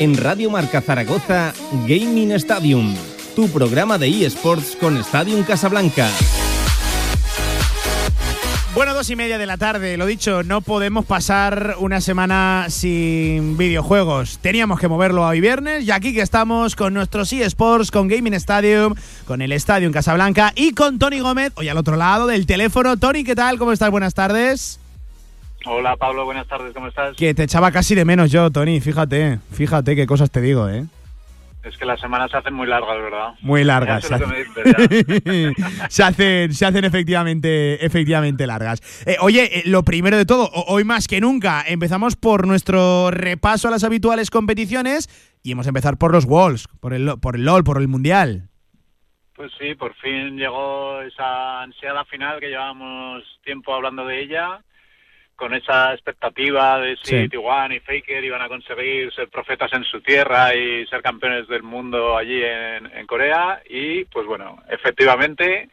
En Radio Marca Zaragoza, Gaming Stadium, tu programa de eSports con Stadium Casablanca. Bueno, dos y media de la tarde, lo dicho, no podemos pasar una semana sin videojuegos. Teníamos que moverlo hoy viernes y aquí que estamos con nuestros eSports, con Gaming Stadium, con el Estadio en Casablanca y con Tony Gómez, hoy al otro lado del teléfono. Tony, ¿qué tal? ¿Cómo estás? Buenas tardes. Hola Pablo, buenas tardes, ¿cómo estás? Que te echaba casi de menos yo, Tony, fíjate, fíjate qué cosas te digo, ¿eh? Es que las semanas se hacen muy largas, ¿verdad? Muy largas. Se, se, hacen, se hacen efectivamente, efectivamente largas. Eh, oye, eh, lo primero de todo, hoy más que nunca, empezamos por nuestro repaso a las habituales competiciones y hemos a empezar por los Walls, por el, por el LOL, por el Mundial. Pues sí, por fin llegó esa ansiada final que llevábamos tiempo hablando de ella con esa expectativa de si Tijuana y Faker iban a conseguir ser profetas en su tierra y ser campeones del mundo allí en, Corea. Y pues bueno, efectivamente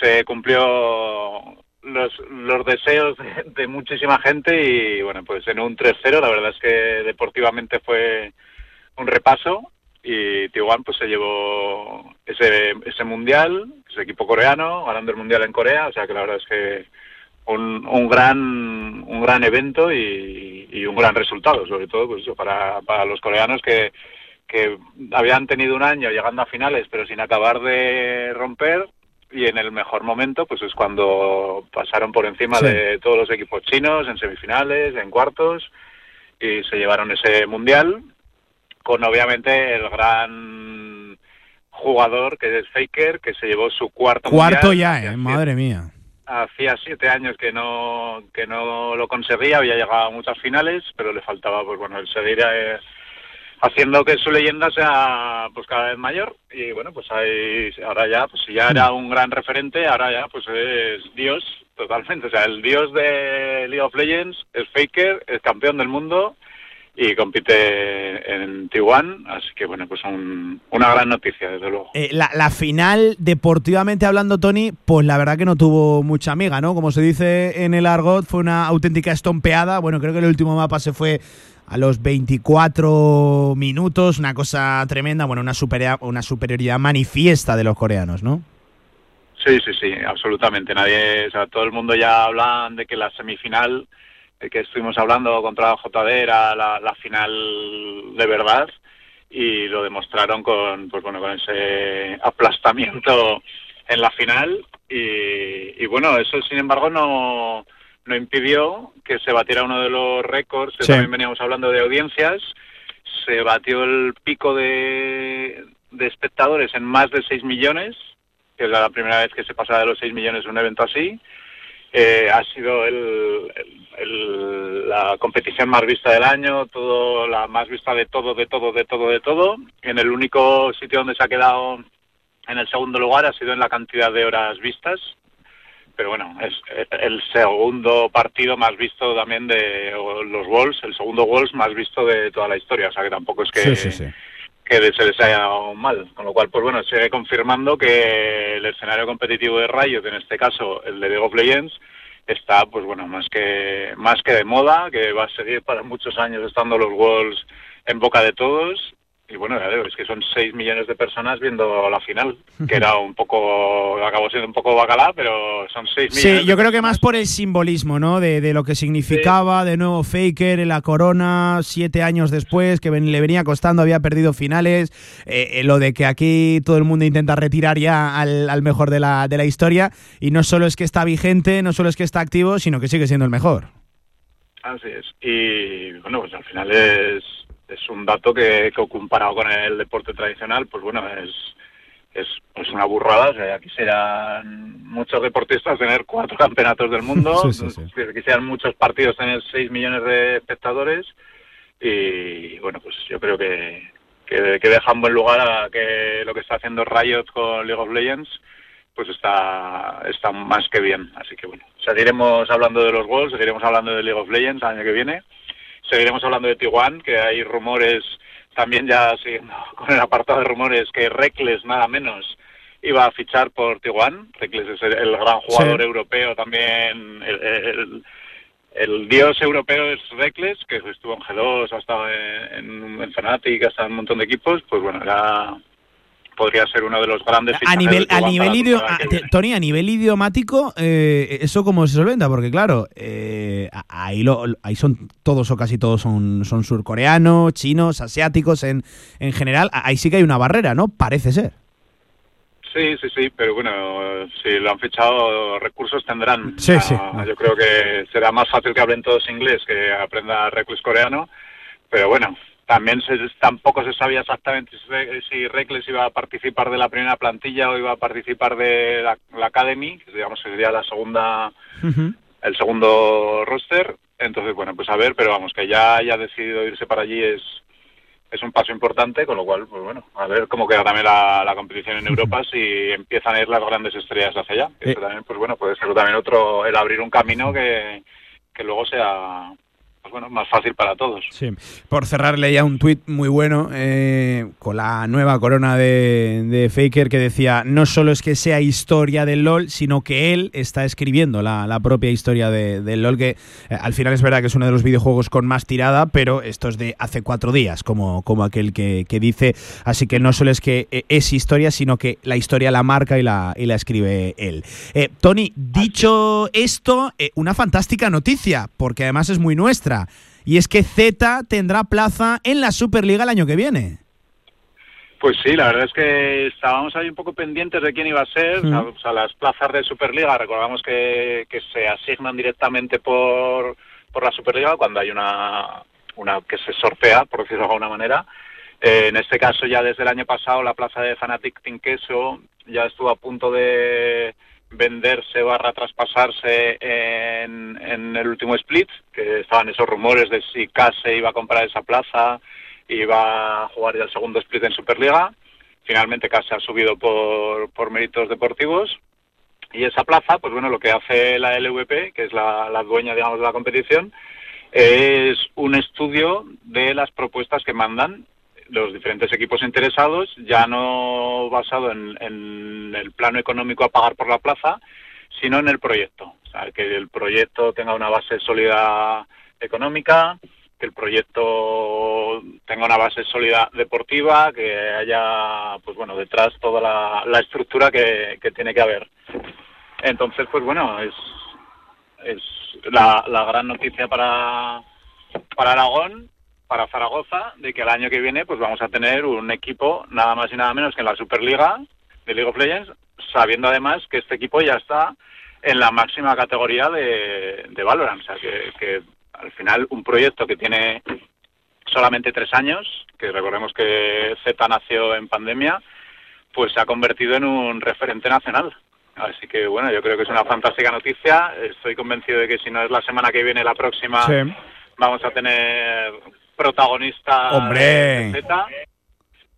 se cumplió los, los deseos de, muchísima gente y bueno, pues en un 3-0 la verdad es que deportivamente fue un repaso y Tijuana pues se llevó ese, ese mundial, ese equipo coreano, ganando el mundial en Corea, o sea que la verdad es que un, un gran un gran evento y, un gran resultado, sobre todo pues para, para los coreanos que, que habían tenido un año llegando a finales pero sin acabar de romper y en el mejor momento pues es cuando pasaron por encima de todos los equipos chinos en semifinales, en cuartos y se llevaron ese mundial con obviamente el gran jugador que es Faker que se llevó su cuarto cuarto ya, eh, madre mía hacía siete años que no que no lo conseguía, había llegado a muchas finales, pero le faltaba pues bueno el seguir eh, haciendo que su leyenda sea pues cada vez mayor. Y bueno pues ahí, ahora ya pues si ya era un gran referente, ahora ya pues es Dios totalmente, o sea el Dios de League of Legends es Faker, es campeón del mundo y compite en Tijuana, así que bueno, pues una gran noticia, desde luego. Eh, la, final, deportivamente hablando, Tony, pues la verdad que no tuvo mucha amiga, ¿no? Como se dice en el argot, fue una auténtica estompeada. Bueno, creo que el último mapa se fue a los 24 minutos, una cosa tremenda, bueno, una, superioridad, una superioridad manifiesta de los coreanos, ¿no? Sí, sí, sí, absolutamente. Nadie, o sea, todo el mundo ya habla de que la semifinal que estuvimos hablando contra JD era la, final de verdad y lo demostraron con pues bueno con ese aplastamiento en la final. Y, bueno eso sin embargo no no impidió que se batiera uno de los récords que también veníamos hablando de audiencias. Se batió el pico de, de espectadores en más de 6 millones que es la primera vez que se pasa de los 6 millones un evento así eh, ha sido el, la competición más vista del año, todo la más vista de todo, de todo, de todo, de todo. En el único sitio donde se ha quedado en el segundo lugar ha sido en la cantidad de horas vistas. Pero bueno, es el segundo partido más visto también de los Wolves, el segundo Wolves más visto de toda la historia. O sea que tampoco es que, que se les haya dado mal. Con lo cual, pues bueno, sigue confirmando que el escenario competitivo de Riot, en este caso el de League of Legends, está pues bueno más que más que de moda que va a seguir para muchos años estando los Wolves en boca de todos y bueno, ya es que son 6 millones de personas viendo la final, que era un poco, acabó siendo un poco bacalá, pero son 6 millones. Sí, yo creo que más por el simbolismo, ¿no? De, de lo que significaba de nuevo Faker en la corona, siete años después, que le venía costando, había perdido finales, eh, eh, lo de que aquí todo el mundo intenta retirar ya al, al mejor de la, de la historia, y no solo es que está vigente, no solo es que está activo, sino que sigue siendo el mejor. Así es, y bueno, pues al final es es un dato que, que comparado con el deporte tradicional, pues bueno, es, es, es una burrada. O sea, quisieran muchos deportistas tener cuatro campeonatos del mundo, quisieran muchos partidos tener seis millones de espectadores. Y bueno, pues yo creo que, que, que deja un buen lugar a que lo que está haciendo Riot con League of Legends pues está, está más que bien. Así que bueno, seguiremos hablando de los gols, seguiremos hablando de League of Legends el año que viene Seguiremos hablando de Tijuana, que hay rumores, también ya siguiendo con el apartado de rumores, que Reckless nada menos iba a fichar por Tijuana. Reckless es el, gran jugador europeo también, el, el dios europeo es Reckless, que estuvo en G2, ha estado en, en Fnatic, ha estado en un montón de equipos, pues bueno, era podría ser uno de los grandes a nivel a nivel Tony a nivel idiomático eh, eso cómo se solventa porque claro eh, ahí lo, ahí son todos o casi todos son son surcoreanos chinos asiáticos en en general ahí sí que hay una barrera no parece ser Sí, sí, sí, pero bueno, si lo han fichado, recursos tendrán. Sí, sí. Yo creo que será más fácil que hablen todos inglés que aprenda reclus coreano, pero bueno, también se, tampoco se sabía exactamente si Reckless iba a participar de la primera plantilla o iba a participar de la, Academy, que digamos sería la segunda, el segundo roster. Entonces, bueno, pues a ver, pero vamos, que ya haya decidido irse para allí es, es un paso importante, con lo cual, pues bueno, a ver cómo queda también la, competición en Europa si empiezan a ir las grandes estrellas hacia allá. Eh. Eso también, pues bueno, puede ser también otro, el abrir un camino que, que luego sea pues bueno, más fácil para todos. Sí. Por cerrarle ya un tuit muy bueno eh, con la nueva corona de, Faker que decía, no solo es que sea historia del LOL, sino que él está escribiendo la, propia historia del LOL, que eh, al final es verdad que es uno de los videojuegos con más tirada, pero esto es de hace cuatro días, como, como aquel que, dice, así que no solo es que eh, es historia, sino que la historia la marca y la, y la escribe él. Tony, dicho esto, una fantástica noticia, porque además es muy nuestra. Y es que Z tendrá plaza en la Superliga el año que viene. Pues sí, la verdad es que estábamos ahí un poco pendientes de quién iba a ser. O sea, las plazas de Superliga, recordamos que, se asignan directamente por, por la Superliga cuando hay una, una que se sortea, por decirlo de alguna manera. Eh, en este caso, ya desde el año pasado, la plaza de Fanatic Queso ya estuvo a punto de, venderse barra traspasarse en, en el último split, que estaban esos rumores de si Case iba a comprar esa plaza, iba a jugar ya el segundo split en Superliga. Finalmente Case ha subido por, por méritos deportivos. Y esa plaza, pues bueno, lo que hace la LVP, que es la, la dueña, digamos, de la competición, es un estudio de las propuestas que mandan los diferentes equipos interesados, ya no basado en, el plano económico a pagar por la plaza, sino en el proyecto. O sea, que el proyecto tenga una base sólida económica, que el proyecto tenga una base sólida deportiva, que haya, pues bueno, detrás toda la, estructura que, tiene que haber. Entonces, pues bueno, es, es la, la gran noticia para, para Aragón para Zaragoza de que el año que viene pues vamos a tener un equipo nada más y nada menos que en la Superliga de League of Legends, sabiendo además que este equipo ya está en la máxima categoría de, de Valorant. O sea, que, al final un proyecto que tiene solamente tres años, que recordemos que Z nació en pandemia, pues se ha convertido en un referente nacional. Así que bueno, yo creo que es una fantástica noticia. Estoy convencido de que si no es la semana que viene, la próxima, vamos a tener protagonista ¡Hombre! Z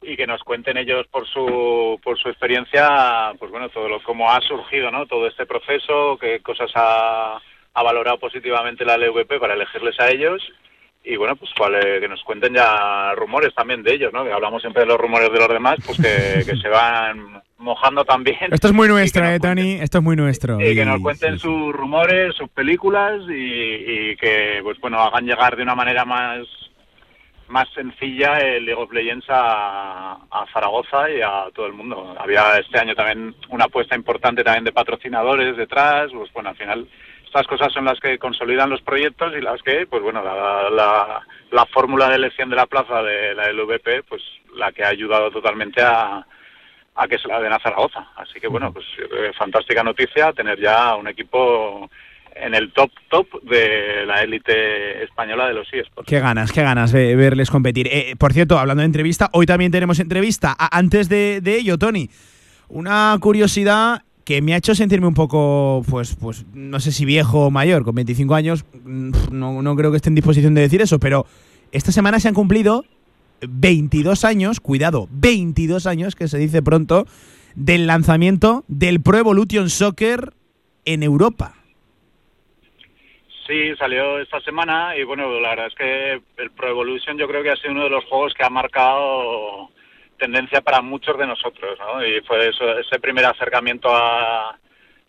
y que nos cuenten ellos por su por su experiencia pues bueno todo lo cómo ha surgido no todo este proceso qué cosas ha, ha valorado positivamente la LVP para elegirles a ellos y bueno pues que nos cuenten ya rumores también de ellos no que hablamos siempre de los rumores de los demás pues que, que se van mojando también. Esto es muy nuestro eh Tony esto es muy nuestro. Y, que nos cuenten sus rumores sus películas y, y que pues bueno hagan llegar de una manera más más sencilla el League of Legends a, Zaragoza y a todo el mundo. Había este año también una apuesta importante también de patrocinadores detrás, pues bueno, al final estas cosas son las que consolidan los proyectos y las que, pues bueno, la, la, fórmula de elección de la plaza de la LVP, pues la que ha ayudado totalmente a, a que se la den a Zaragoza. Así que bueno, pues eh, fantástica noticia tener ya un equipo en el top top de la élite española de los eSports. Qué ganas, qué ganas de verles competir. Eh, por cierto, hablando de entrevista, hoy también tenemos entrevista. antes de, ello, Tony, una curiosidad que me ha hecho sentirme un poco, pues, pues no sé si viejo o mayor, con 25 años, mm, no, no creo que esté en disposición de decir eso, pero esta semana se han cumplido 22 años, cuidado, 22 años, que se dice pronto, del lanzamiento del Pro Evolution Soccer en Europa. Sí, salió esta semana y bueno, la verdad es que el Pro Evolution yo creo que ha sido uno de los juegos que ha marcado tendencia para muchos de nosotros, ¿no? Y fue eso, ese primer acercamiento a,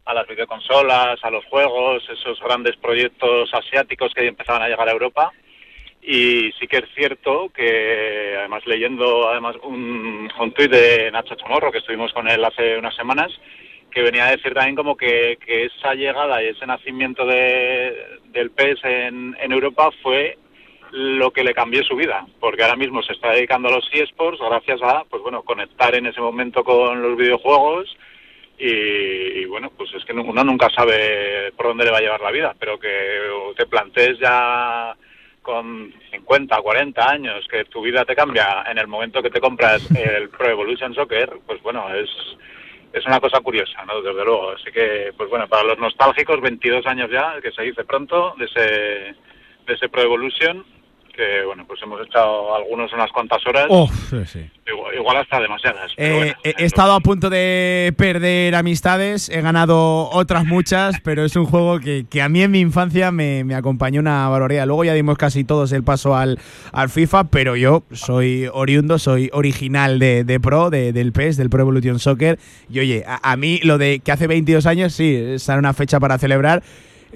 a las videoconsolas, a los juegos, esos grandes proyectos asiáticos que empezaban a llegar a Europa. Y sí que es cierto que, además leyendo además un, un tuit de Nacho Chamorro, que estuvimos con él hace unas semanas, que venía a decir también como que, que esa llegada y ese nacimiento de, del PES en, en Europa fue lo que le cambió su vida, porque ahora mismo se está dedicando a los eSports gracias a, pues bueno, conectar en ese momento con los videojuegos y, bueno, pues es que uno nunca sabe por dónde le va a llevar la vida, pero que te plantees ya con 50, 40 años que tu vida te cambia en el momento que te compras el Pro Evolution Soccer, pues bueno, es es una cosa curiosa, ¿no? Desde luego. Así que, pues bueno, para los nostálgicos, 22 años ya, que se dice pronto, de ese, de ese Pro Evolution, que bueno, pues hemos echado algunos unas cuantas horas. Oh, sí, sí. Igual, hasta demasiadas. Eh, he estado a punto de perder amistades, he ganado otras muchas, pero es un juego que, que a mí en mi infancia me, me, acompañó una barbaridad. Luego ya dimos casi todos el paso al, al FIFA, pero yo soy oriundo, soy original de, de Pro, de, del PES, del Pro Evolution Soccer. Y oye, a, a mí lo de que hace 22 años, sí, es una fecha para celebrar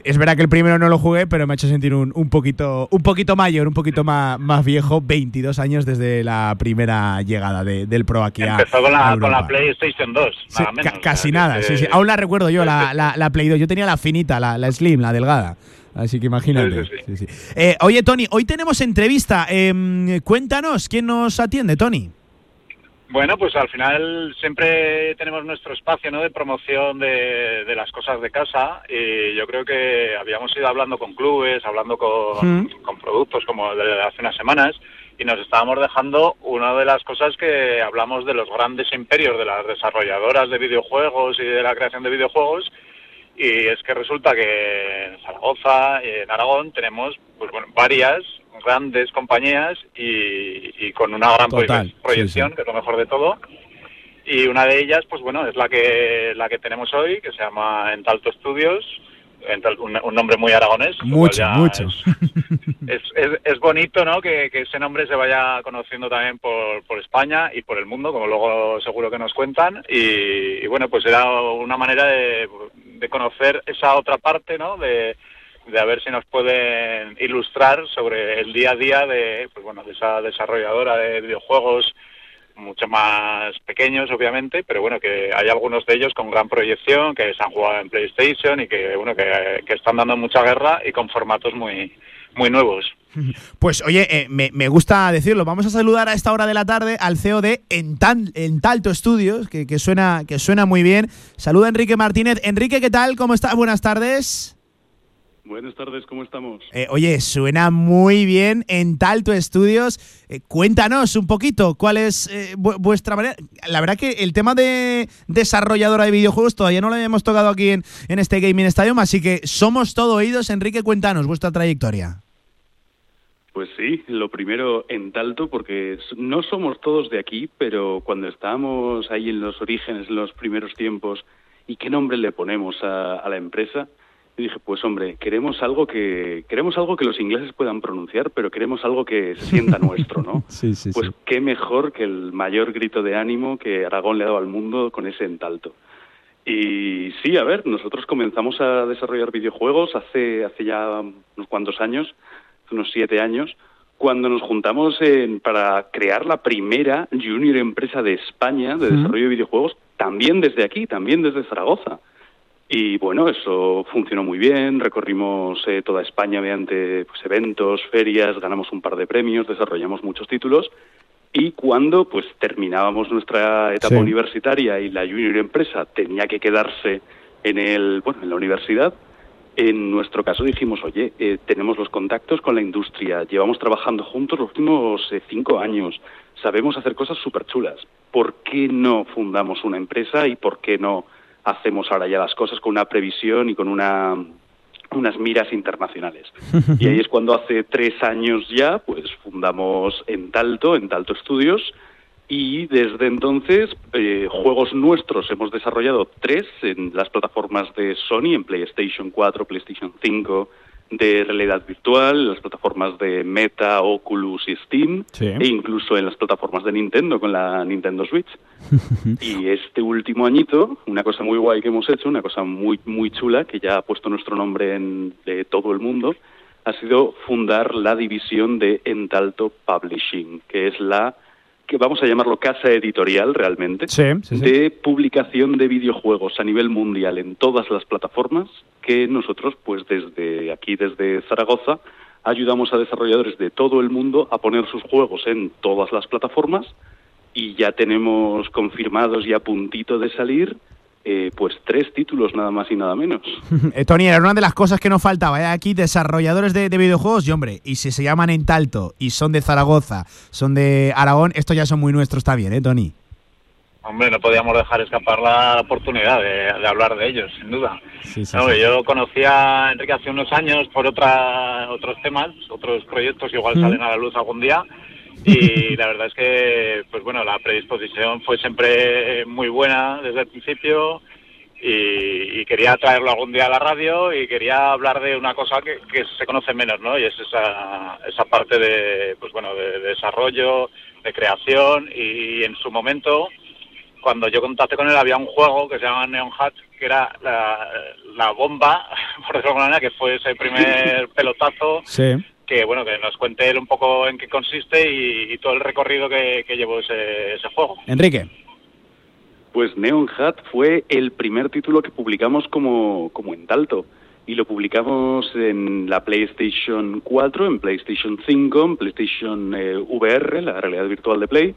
es verdad que el primero no lo jugué, pero me ha hecho sentir un, un poquito, un poquito mayor, un poquito más, más viejo, 22 años desde la primera llegada de, del Pro aquí Empezó con la, con la PlayStation 2, nada menos, casi nada, sí, sí. Aún la recuerdo yo, la, la, la, Play 2. Yo tenía la finita, la, la Slim, la delgada. Así que imagínate. Sí, sí, eh, oye, Tony, hoy tenemos entrevista. Eh, cuéntanos, ¿quién nos atiende, Tony? Bueno, pues al final siempre tenemos nuestro espacio ¿no? de promoción de, de, las cosas de casa y yo creo que habíamos ido hablando con clubes, hablando con, mm. con productos como de hace unas semanas y nos estábamos dejando una de las cosas que hablamos de los grandes imperios de las desarrolladoras de videojuegos y de la creación de videojuegos y es que resulta que en Zaragoza y en Aragón tenemos pues bueno, varias grandes compañías y, y con una gran Total, proyección, sí, sí. que es lo mejor de todo. Y una de ellas, pues bueno, es la que la que tenemos hoy, que se llama Entalto Studios, un, un nombre muy aragonés. Mucho, mucho. Es, es, es, bonito, ¿no? Que, que, ese nombre se vaya conociendo también por, por España y por el mundo, como luego seguro que nos cuentan. Y, y bueno, pues era una manera de, de conocer esa otra parte, ¿no? De, de a ver si nos pueden ilustrar sobre el día a día de, pues bueno, de esa desarrolladora de videojuegos mucho más pequeños, obviamente, pero bueno, que hay algunos de ellos con gran proyección, que se han jugado en PlayStation y que, bueno, que, que están dando mucha guerra y con formatos muy, muy nuevos. Pues oye, eh, me, me, gusta decirlo. Vamos a saludar a esta hora de la tarde al CEO de Ental, Entalto Studios, que, que, suena, que suena muy bien. Saluda Enrique Martínez. Enrique, ¿qué tal? ¿Cómo estás? Buenas tardes. Buenas tardes, ¿cómo estamos? Eh, oye, suena muy bien en Talto Estudios. Eh, cuéntanos un poquito cuál es eh, vuestra manera. La verdad que el tema de desarrolladora de videojuegos todavía no lo habíamos tocado aquí en, en este Gaming Stadium, así que somos todo oídos. Enrique, cuéntanos vuestra trayectoria. Pues sí, lo primero en Talto, porque no somos todos de aquí, pero cuando estábamos ahí en los orígenes, en los primeros tiempos, ¿y qué nombre le ponemos a, a la empresa? Y dije, pues hombre, queremos algo que queremos algo que los ingleses puedan pronunciar, pero queremos algo que se sienta nuestro, ¿no? sí, sí, pues sí. qué mejor que el mayor grito de ánimo que Aragón le ha dado al mundo con ese entalto. Y sí, a ver, nosotros comenzamos a desarrollar videojuegos hace hace ya unos cuantos años, unos siete años, cuando nos juntamos en, para crear la primera junior empresa de España de desarrollo de videojuegos, también desde aquí, también desde Zaragoza. Y bueno, eso funcionó muy bien, recorrimos eh, toda España mediante pues, eventos, ferias, ganamos un par de premios, desarrollamos muchos títulos y cuando pues terminábamos nuestra etapa Sí. universitaria y la junior empresa tenía que quedarse en el bueno en la universidad, en nuestro caso dijimos, oye, eh, tenemos los contactos con la industria, llevamos trabajando juntos los últimos eh, cinco años, sabemos hacer cosas súper chulas. ¿Por qué no fundamos una empresa y por qué no hacemos ahora ya las cosas con una previsión y con una unas miras internacionales. Y ahí es cuando hace tres años ya, pues fundamos Entalto, Entalto Studios, y desde entonces eh, juegos nuestros hemos desarrollado tres en las plataformas de Sony, en PlayStation 4, PlayStation 5 de realidad virtual, las plataformas de Meta, Oculus y Steam, Sí. e incluso en las plataformas de Nintendo con la Nintendo Switch. y este último añito, una cosa muy guay que hemos hecho, una cosa muy muy chula que ya ha puesto nuestro nombre en de todo el mundo, ha sido fundar la división de Entalto Publishing, que es la que vamos a llamarlo casa editorial realmente Sí, sí, sí. de publicación de videojuegos a nivel mundial en todas las plataformas que nosotros, pues desde aquí, desde Zaragoza, ayudamos a desarrolladores de todo el mundo a poner sus juegos en todas las plataformas y ya tenemos confirmados y a puntito de salir eh, pues tres títulos nada más y nada menos. Eh, Tony, era una de las cosas que nos faltaba. ¿eh? Aquí, desarrolladores de, de videojuegos, y hombre, y si se llaman en Talto y son de Zaragoza, son de Aragón, estos ya son muy nuestros también, ¿eh, Tony? Hombre, no podíamos dejar escapar la oportunidad de, de hablar de ellos, sin duda. Sí, sí, No, sí. Yo conocí a Enrique hace unos años por otra, otros temas, otros proyectos que igual Mm. salen a la luz algún día. Y la verdad es que, pues bueno, la predisposición fue siempre muy buena desde el principio y, y quería traerlo algún día a la radio y quería hablar de una cosa que, que se conoce menos, ¿no? Y es esa, esa parte de, pues bueno, de, de desarrollo, de creación y en su momento cuando yo contacté con él había un juego que se llama Neon Hat, que era la, la bomba, por decirlo de alguna manera, que fue ese primer pelotazo, Sí. Que bueno, que nos cuente él un poco en qué consiste y, y todo el recorrido que, que llevó ese, ese juego. Enrique. Pues Neon Hat fue el primer título que publicamos como, como Entalto. Y lo publicamos en la PlayStation 4, en PlayStation 5, en PlayStation eh, VR, la realidad virtual de Play,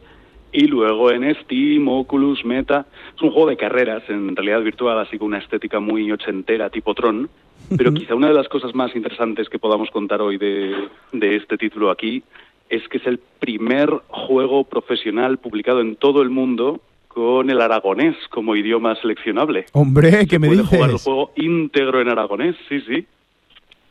y luego en Steam, Oculus, Meta. Es un juego de carreras en realidad virtual, así con una estética muy ochentera, tipo Tron. Pero quizá una de las cosas más interesantes que podamos contar hoy de, de este título aquí es que es el primer juego profesional publicado en todo el mundo con el aragonés como idioma seleccionable. Hombre, ¿qué me puede dices? jugar el juego íntegro en aragonés, sí, sí,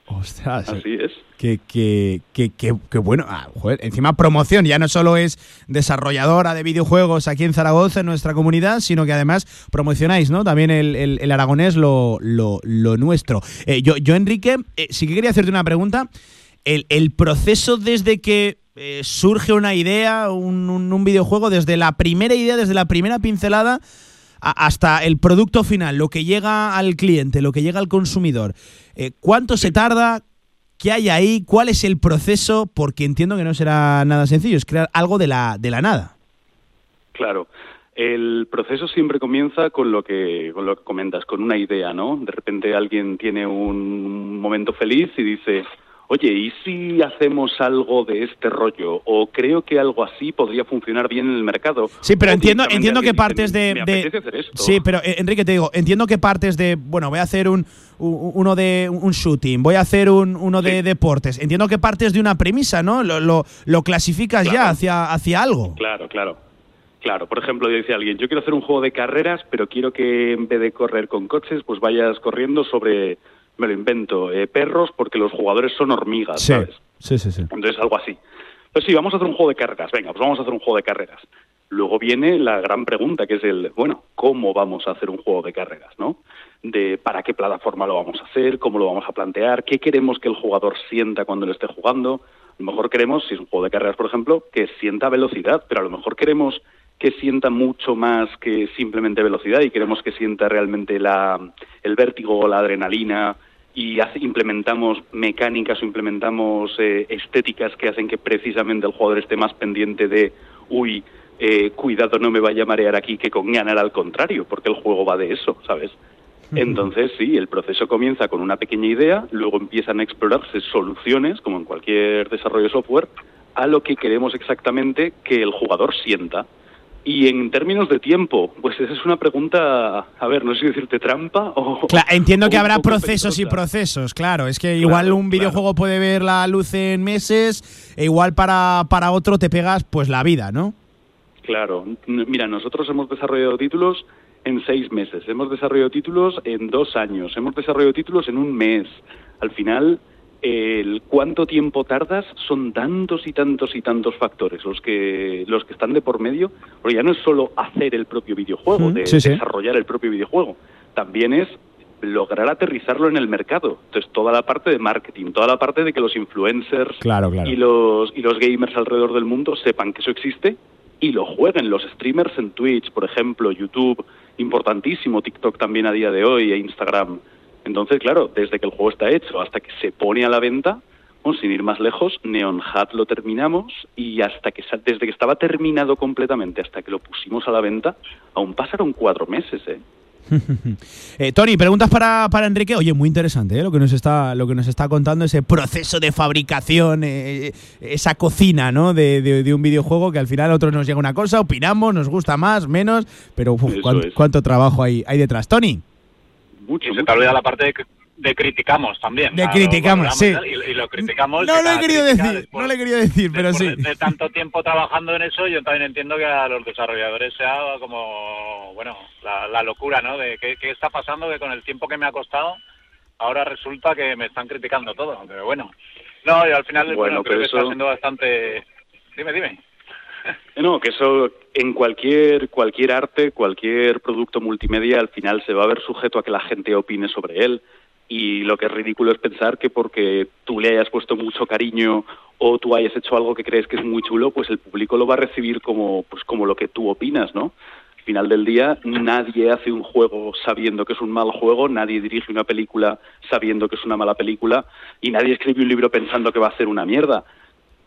Ostras. así es. Que, que, que, que, que bueno, ah, joder, encima promoción, ya no solo es desarrolladora de videojuegos aquí en Zaragoza, en nuestra comunidad, sino que además promocionáis, ¿no? También el, el- el aragonés, lo, lo, lo nuestro. Eh, yo, yo, Enrique, eh, sí que quería hacerte una pregunta. El, el proceso desde que eh, surge una idea, un, un- un videojuego, desde la primera idea, desde la primera pincelada, hasta el producto final, lo que llega al cliente, lo que llega al consumidor. Eh, ¿Cuánto se tarda? ¿Qué hay ahí? ¿Cuál es el proceso? Porque entiendo que no será nada sencillo, es crear algo de la, de la nada. Claro. El proceso siempre comienza con lo que con lo que comentas, con una idea, ¿no? De repente alguien tiene un momento feliz y dice, oye, ¿y si hacemos algo de este rollo? O creo que algo así podría funcionar bien en el mercado. Sí, pero entiendo, entiendo que partes de, "Me de- apetece hacer esto". Sí, pero eh, Enrique, te digo, entiendo que partes de, bueno, voy a hacer un, uno de un shooting, voy a hacer un, uno de deportes. Entiendo que partes de una premisa, ¿no? Lo, lo, lo clasificas ya hacia, hacia algo. Claro, claro. Claro, por ejemplo, dice alguien, yo quiero hacer un juego de carreras, pero quiero que en vez de correr con coches, pues vayas corriendo sobre, me lo invento, eh, perros, porque los jugadores son hormigas, Sí, ¿sabes? sí, sí, sí. Entonces, algo así. Pues sí, vamos a hacer un juego de carreras. Venga, pues vamos a hacer un juego de carreras. Luego viene la gran pregunta, que es el, bueno, ¿cómo vamos a hacer un juego de carreras, no? De para qué plataforma lo vamos a hacer, cómo lo vamos a plantear, qué queremos que el jugador sienta cuando lo esté jugando. A lo mejor queremos, si es un juego de carreras, por ejemplo, que sienta velocidad, pero a lo mejor queremos que sienta mucho más que simplemente velocidad y queremos que sienta realmente la, el vértigo la adrenalina y hace- implementamos mecánicas o implementamos eh, estéticas que hacen que precisamente el jugador esté más pendiente de, uy, eh, cuidado, no me vaya a marear aquí, que con ganar al contrario, porque el juego va de eso, ¿sabes? Entonces, sí, el proceso comienza con una pequeña idea, luego empiezan a explorarse soluciones, como en cualquier desarrollo de software, a lo que queremos exactamente que el jugador sienta. Y en términos de tiempo, pues esa es una pregunta, a ver, no sé si decirte trampa o... Cla- entiendo o que habrá procesos y procesos, claro. Es que igual Claro, un claro. videojuego puede ver la luz en meses, e igual para, para otro te pegas pues la vida, ¿no? Claro, mira, nosotros hemos desarrollado títulos en seis meses, hemos desarrollado títulos en dos años, hemos desarrollado títulos en un mes. Al final, el cuánto tiempo tardas son tantos y tantos y tantos factores los que los que están de por medio, porque ya no es solo hacer el propio videojuego, Mm, de sí, sí. desarrollar el propio videojuego, también es lograr aterrizarlo en el mercado. Entonces, toda la parte de marketing, toda la parte de que los influencers Y, los, y los gamers alrededor del mundo sepan que eso existe y lo jueguen. Los streamers en Twitch, por ejemplo, YouTube, importantísimo, TikTok también a día de hoy e Instagram. Entonces, claro, desde que el juego está hecho hasta que se pone a la venta, sin ir más lejos, Neon Hat lo terminamos y hasta que desde que estaba terminado completamente hasta que lo pusimos a la venta, aún pasaron cuatro meses, ¿eh? eh, Tony, preguntas para, para, Enrique. Oye, muy interesante ¿eh? lo que nos está lo que nos está contando ese proceso de fabricación, eh, esa cocina, ¿no? De, un videojuego que al final a otros nos llega una cosa, opinamos, nos gusta más, menos, pero cuánto, trabajo hay, hay detrás. Tony. Mucho, y se te olvida la parte de que de criticamos también. De criticamos, sí. Y, lo criticamos. No lo he querido decir, no lo he querido decir, pero sí. De, tanto tiempo trabajando en eso, yo también entiendo que a los desarrolladores sea como, bueno, la, locura, ¿no? De qué, está pasando, que con el tiempo que me ha costado, ahora resulta que me están criticando todo. Pero bueno, no, y al final, bueno, creo que está siendo bastante... Dime, dime. No, que eso en cualquier, cualquier arte, cualquier producto multimedia, al final se va a ver sujeto a que la gente opine sobre él y lo que es ridículo es pensar que porque tú le hayas puesto mucho cariño o tú hayas hecho algo que crees que es muy chulo, pues el público lo va a recibir como, pues como lo que tú opinas, ¿no? Al final del día, nadie hace un juego sabiendo que es un mal juego, nadie dirige una película sabiendo que es una mala película y nadie escribe un libro pensando que va a ser una mierda.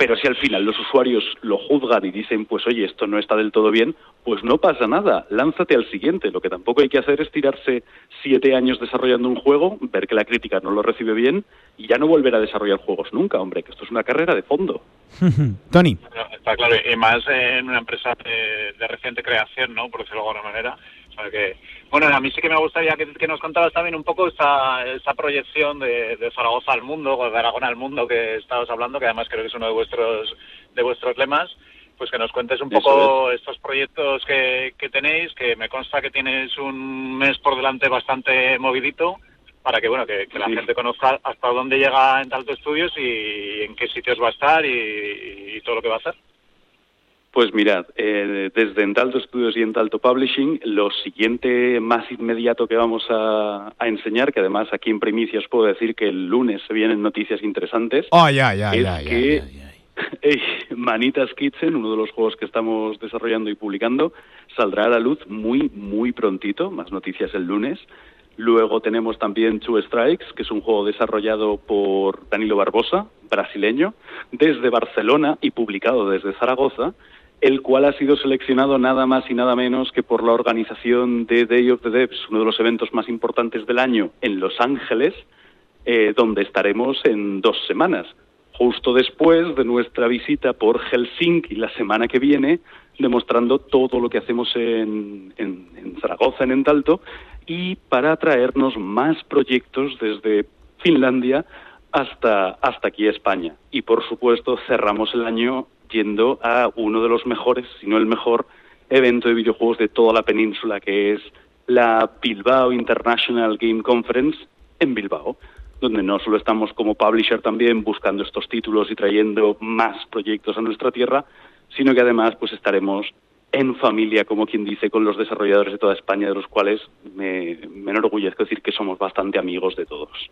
Pero si al final los usuarios lo juzgan y dicen, pues oye, esto no está del todo bien, pues no pasa nada, lánzate al siguiente. Lo que tampoco hay que hacer es tirarse siete años desarrollando un juego, ver que la crítica no lo recibe bien y ya no volver a desarrollar juegos nunca, hombre, que esto es una carrera de fondo. Tony. Está claro, y más en una empresa de, de reciente creación, ¿no? Por decirlo de alguna manera que, bueno, a mí sí que me gustaría que, nos contabas también un poco esta proyección de, Zaragoza al mundo, o de Aragón al mundo que estabas hablando, que además creo que es uno de vuestros, de vuestros lemas. Pues que nos cuentes un poco estos proyectos que, que, tenéis, que me consta que tienes un mes por delante bastante movidito, para que bueno que, la gente conozca hasta dónde llega en Talto Estudios y en qué sitios va a estar y todo lo que va a hacer. Pues mirad, eh, desde Entalto Studios y Entalto Publishing, lo siguiente más inmediato que vamos a, enseñar, que además aquí en primicia os puedo decir que el lunes se vienen noticias interesantes, oh, ya, ya, es ya, que Manitas Kitchen, uno de los juegos que estamos desarrollando y publicando, saldrá a la luz muy, muy prontito, más noticias el lunes. Luego tenemos también Two Strikes, que es un juego desarrollado por Danilo Barbosa, brasileño, desde Barcelona y publicado desde Zaragoza el cual ha sido seleccionado nada más y nada menos que por la organización de Day of the Devs, uno de los eventos más importantes del año en Los Ángeles, eh, donde estaremos en dos semanas, justo después de nuestra visita por Helsinki la semana que viene, demostrando todo lo que hacemos en, en Zaragoza, en Entalto, y para traernos más proyectos desde Finlandia hasta, hasta aquí España. Y por supuesto cerramos el año yendo a uno de los mejores, si no el mejor, evento de videojuegos de toda la península, que es la Bilbao International Game Conference en Bilbao, donde no solo estamos como publisher también buscando estos títulos y trayendo más proyectos a nuestra tierra, sino que además pues estaremos en familia, como quien dice, con los desarrolladores de toda España, de los cuales me, me enorgullezco decir que somos bastante amigos de todos.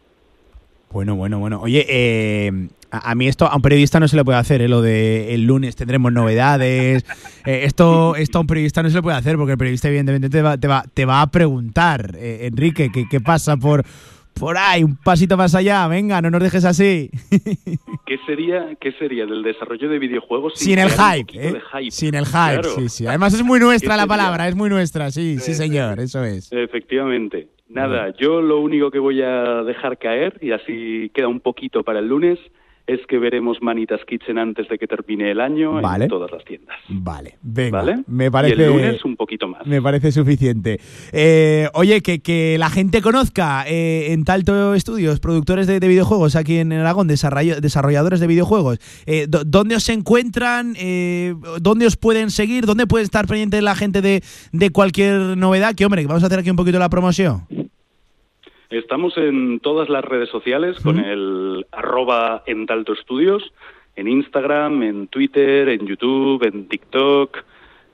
Bueno, bueno, bueno. Oye, eh, a, mí esto a un periodista no se le puede hacer, ¿eh? lo de el lunes tendremos novedades. Eh, esto, esto a un periodista no se le puede hacer porque el periodista evidentemente te va, te va, te va a preguntar, eh, Enrique, ¿qué, ¿qué, pasa por, por ahí? Un pasito más allá, venga, no nos dejes así. ¿Qué sería, qué sería del desarrollo de videojuegos sin, el hype, Sin el hype, sí, sí. Además es muy nuestra la palabra, es muy nuestra, sí, sí señor, eso es. Efectivamente. Nada, yo lo único que voy a dejar caer, y así queda un poquito para el lunes, es que veremos Manitas Kitchen antes de que termine el año en todas las tiendas. Vale, venga. ¿Vale? Me parece, y el lunes un poquito más. Me parece suficiente. Eh, oye, que, que, la gente conozca eh, en Talto Estudios, productores de, videojuegos aquí en Aragón, desarrolladores de videojuegos, eh, ¿dónde os encuentran? ¿Dónde os pueden seguir? ¿Dónde puede estar pendiente la gente de, de cualquier novedad? Que hombre, vamos a hacer aquí un poquito la promoción. Estamos en todas las redes sociales con el arroba Entalto Estudios, en Instagram, en Twitter, en YouTube, en TikTok,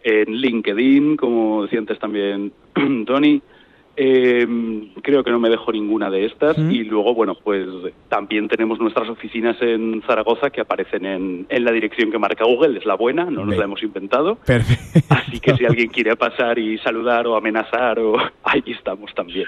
en LinkedIn, como decía antes también Tony. Eh, creo que no me dejo ninguna de estas y luego, bueno, pues también tenemos nuestras oficinas en Zaragoza que aparecen en, en la dirección que marca Google, es la buena, no nos la hemos inventado. Perfecto. Así que si alguien quiere pasar y saludar o amenazar, o ahí estamos también.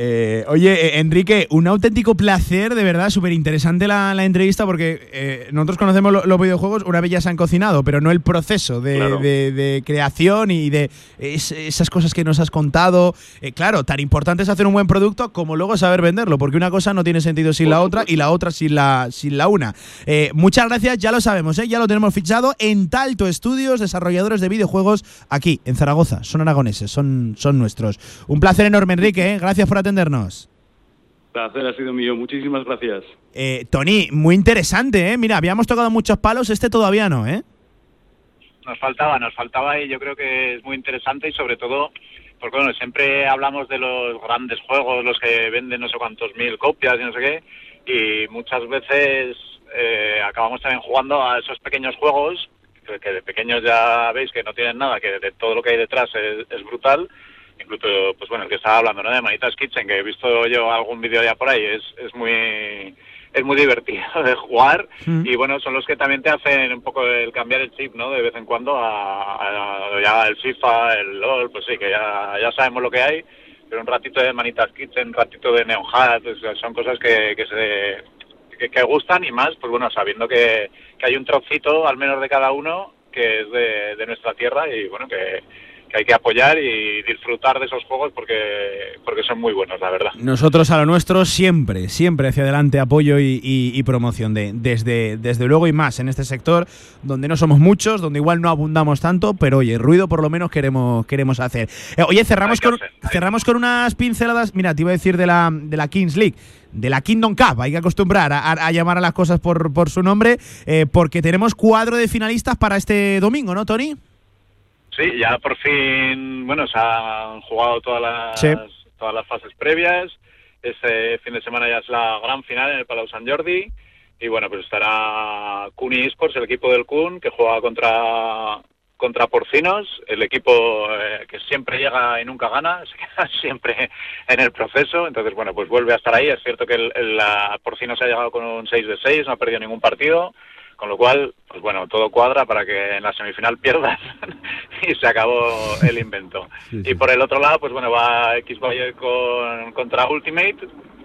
Eh, oye, eh, Enrique, un auténtico placer, de verdad, súper interesante la, la, entrevista porque eh, nosotros conocemos lo, los videojuegos, una vez ya se han cocinado, pero no el proceso de, Claro. de- de creación y de es- esas cosas que nos has contado. Claro, tan importante es hacer un buen producto como luego saber venderlo, porque una cosa no tiene sentido sin la otra y la otra sin la, sin la una. Eh, muchas gracias, ya lo sabemos, ¿eh? ya lo tenemos fichado en Talto Estudios, desarrolladores de videojuegos aquí en Zaragoza. Son aragoneses, son, son nuestros. Un placer enorme, Enrique, ¿eh? gracias por atendernos. Placer ha sido mío, muchísimas gracias. Eh, Tony, muy interesante, ¿eh? Mira, habíamos tocado muchos palos, este todavía no, ¿eh? Nos faltaba, nos faltaba y yo creo que es muy interesante y sobre todo porque bueno, siempre hablamos de los grandes juegos, los que venden no sé cuántos mil copias y no sé qué, y muchas veces eh, acabamos también jugando a esos pequeños juegos que, de pequeños ya veis que no tienen nada, que de todo lo que hay detrás es, es brutal. Incluso, pues bueno, el que estaba hablando, ¿no? De Manitas Kitchen, que he visto yo algún vídeo ya por ahí, es, es muy es muy divertido de jugar Mm. y bueno, son los que también te hacen un poco el cambiar el chip, ¿no? De vez en cuando a, a- ya el FIFA, el LOL, pues sí, que ya, ya sabemos lo que hay, pero un ratito de Manitas Kitchen, un ratito de Neonhat, o sea, son cosas que, que se que, que gustan y más, pues bueno, sabiendo que, que hay un trocito al menos de cada uno que es de, de nuestra tierra y bueno, que, que hay que apoyar y disfrutar de esos juegos porque, porque son muy buenos, la verdad. Nosotros a lo nuestro siempre, siempre hacia adelante apoyo y, y- y promoción de, desde, desde luego y más en este sector donde no somos muchos, donde igual no abundamos tanto, pero oye, ruido por lo menos queremos, queremos hacer. Eh, oye, cerramos con, hacer, cerramos con unas pinceladas, mira, te iba a decir de la, de la Kings League. De la Kingdom Cup, hay que acostumbrar a llamar a las cosas por, por su nombre, eh, porque tenemos cuadro de finalistas para este domingo, ¿no, Tony? Sí, ya por fin, bueno, se han jugado todas las, Sí. todas las fases previas. Este fin de semana ya es la gran final en el Palau Sant Jordi. Y bueno, pues estará Cuni Esports, el equipo del Kun, que juega contra contra Porcinos, el equipo eh, que siempre llega y nunca gana, se queda siempre en el proceso. Entonces, bueno, pues vuelve a estar ahí. Es cierto que el, el- la Porcinos ha llegado con un 6 de 6, no ha perdido ningún partido. Con lo cual, pues bueno, todo cuadra para que en la semifinal pierdas y se acabó el invento. Y por el otro lado, pues bueno, va X Bayer con, contra Ultimate,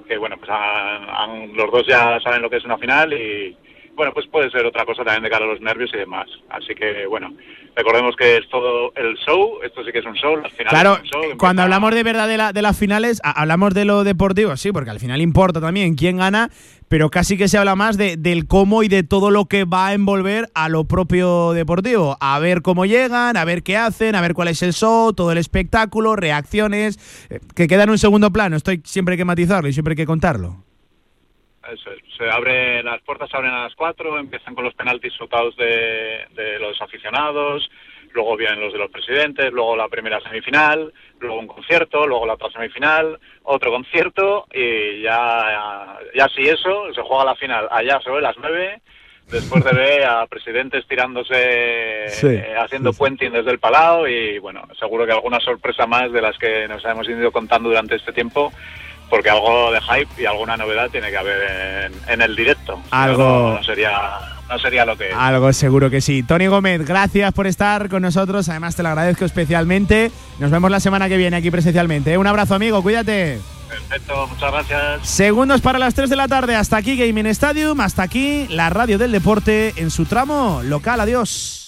que bueno, pues han- han- los dos ya saben lo que es una final y bueno, pues puede ser otra cosa también de cara a los nervios y demás. Así que bueno, recordemos que es todo el show, esto sí que es un show, las finales Claro, show, cuando hablamos de verdad de, la- de las finales, a- hablamos de lo deportivo, sí, porque al final importa también quién gana, pero casi que se habla más de, del cómo y de todo lo que va a envolver a lo propio deportivo. A ver cómo llegan, a ver qué hacen, a ver cuál es el show, todo el espectáculo, reacciones, eh, que queda en un segundo plano. Esto hay siempre hay que matizarlo y siempre hay que contarlo. Es. Se abre, las puertas se abren a las 4, empiezan con los penaltis sotados de, de los aficionados, luego vienen los de los presidentes, luego la primera semifinal, luego un concierto, luego la otra semifinal, otro concierto y ya, ya si eso, se juega la final allá sobre las 9, después de ver a presidentes tirándose, Sí, eh, haciendo puenting desde el Palau y bueno, seguro que alguna sorpresa más de las que nos hemos ido contando durante este tiempo porque algo de hype y alguna novedad tiene que haber en, en el directo. Algo- No, no sería, no sería lo que es. Algo seguro que sí. Tony Gómez, gracias por estar con nosotros. Además, te lo agradezco especialmente. Nos vemos la semana que viene aquí presencialmente. ¿eh? Un abrazo, amigo. Cuídate. Perfecto, muchas gracias. Segundos para las 3 de la tarde. Hasta aquí Gaming Stadium. Hasta aquí la radio del deporte en su tramo local. Adiós.